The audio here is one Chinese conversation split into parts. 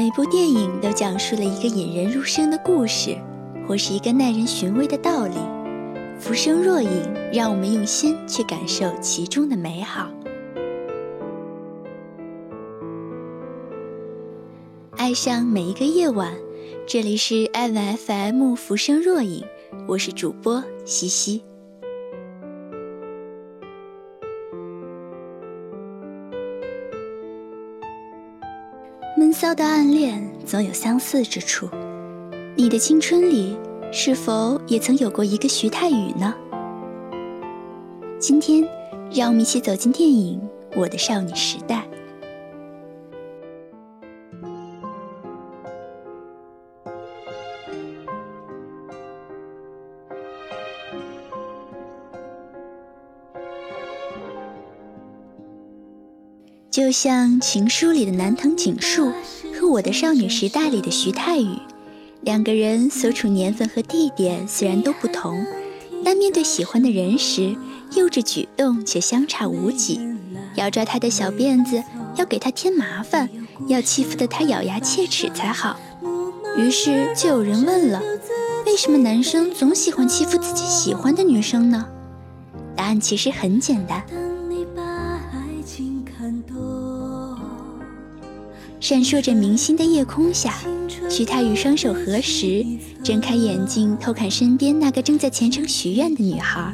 每部电影都讲述了一个引人入胜的故事，或是一个耐人寻味的道理。浮生若影，让我们用心去感受其中的美好。爱上每一个夜晚，这里是爱晚 FM 浮生若影，我是主播西西。闷骚的暗恋总有相似之处，你的青春里是否也曾有过一个徐太宇呢？今天，让我们一起走进电影《我的少女时代》。就像《情书》里的南藤井树和《我的少女时代》里的徐太宇，两个人所处年份和地点虽然都不同，但面对喜欢的人时，幼稚举动却相差无几。要抓他的小辫子，要给他添麻烦，要欺负得他咬牙切齿才好。于是就有人问了：为什么男生总喜欢欺负自己喜欢的女生呢？答案其实很简单。闪烁着明星的夜空下，徐太宇双手合十，睁开眼睛偷看身边那个正在虔诚许愿的女孩。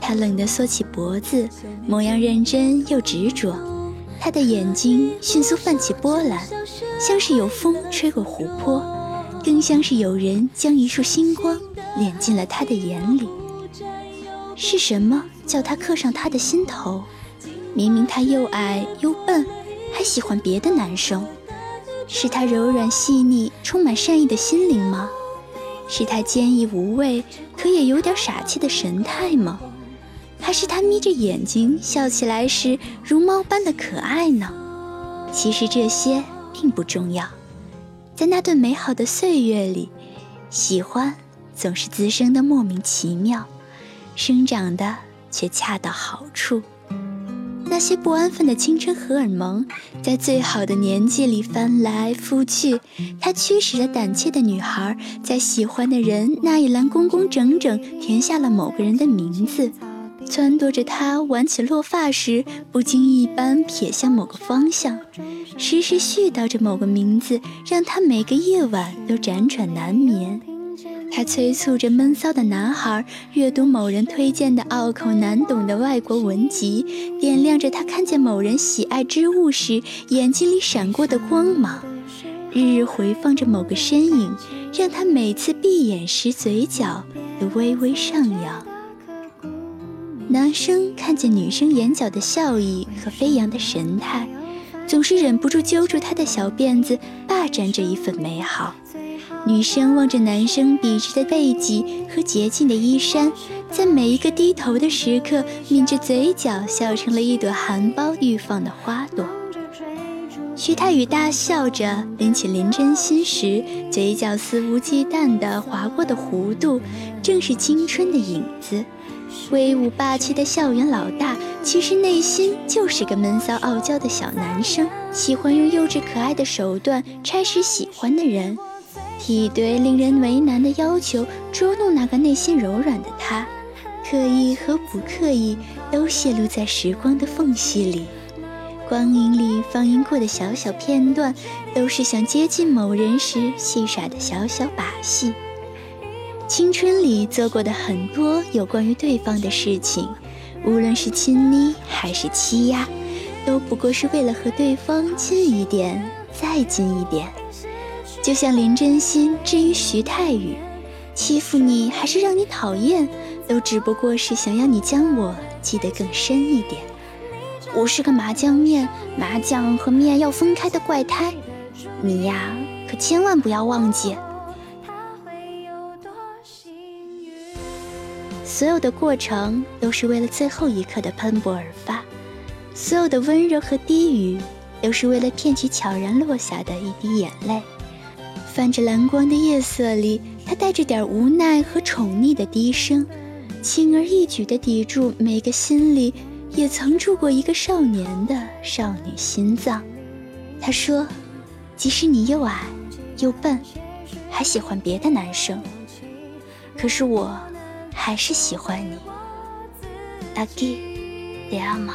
她冷得缩起脖子，模样认真又执着。他的眼睛迅速泛起波澜，像是有风吹过湖泊，更像是有人将一束星光敛进了他的眼里。是什么叫他刻上他的心头？明明他又矮又笨。还喜欢别的男生，是他柔软细腻、充满善意的心灵吗？是他坚毅无畏，可也有点傻气的神态吗？还是他眯着眼睛笑起来时如猫般的可爱呢？其实这些并不重要，在那段美好的岁月里，喜欢总是滋生的莫名其妙，生长的却恰到好处。那些不安分的青春荷尔蒙，在最好的年纪里翻来覆去。它驱使着胆怯的女孩，在喜欢的人那一栏工工整整填下了某个人的名字，撺掇着她挽起落发时，不经意般瞥向某个方向，时时絮叨着某个名字，让她每个夜晚都辗转难眠。他催促着闷骚的男孩阅读某人推荐的拗口难懂的外国文集，点亮着他看见某人喜爱之物时眼睛里闪过的光芒，日日回放着某个身影，让他每次闭眼时嘴角都微微上扬。男生看见女生眼角的笑意和飞扬的神态，总是忍不住揪住她的小辫子，霸占这一份美好。女生望着男生笔直的背脊和洁净的衣衫，在每一个低头的时刻，抿着嘴角笑成了一朵含苞欲放的花朵。徐太宇大笑着拎起林真心时，嘴角肆无忌惮地划过的弧度，正是青春的影子。威武霸气的校园老大，其实内心就是个闷骚傲娇的小男生，喜欢用幼稚可爱的手段差使喜欢的人。一堆令人为难的要求，捉弄那个内心柔软的他，刻意和不刻意都泄露在时光的缝隙里。光影里放映过的小小片段，都是想接近某人时戏耍的小小把戏。青春里做过的很多有关于对方的事情，无论是亲昵还是欺压，都不过是为了和对方近一点，再近一点。就像林真心至于徐太宇，欺负你还是让你讨厌，都只不过是想要你将我记得更深一点。我是个麻酱面，麻酱和面要分开的怪胎，你呀可千万不要忘记。所有的过程都是为了最后一刻的喷薄而发，所有的温柔和低语都是为了骗取悄然落下的一滴眼泪。泛着蓝光的夜色里，他带着点无奈和宠溺的低声，轻而易举地抵住每个心里也曾住过一个少年的少女心脏。他说：“即使你又矮又笨，还喜欢别的男生，可是我还是喜欢你。阿基，迪阿玛。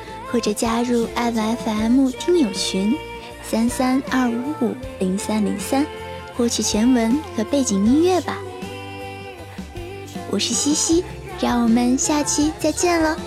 或者加入爱 FM 听友群三三二五五零三零三，获取全文和背景音乐吧。我是西西，让我们下期再见了。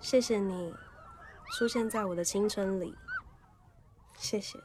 谢谢你出现在我的青春里，谢谢。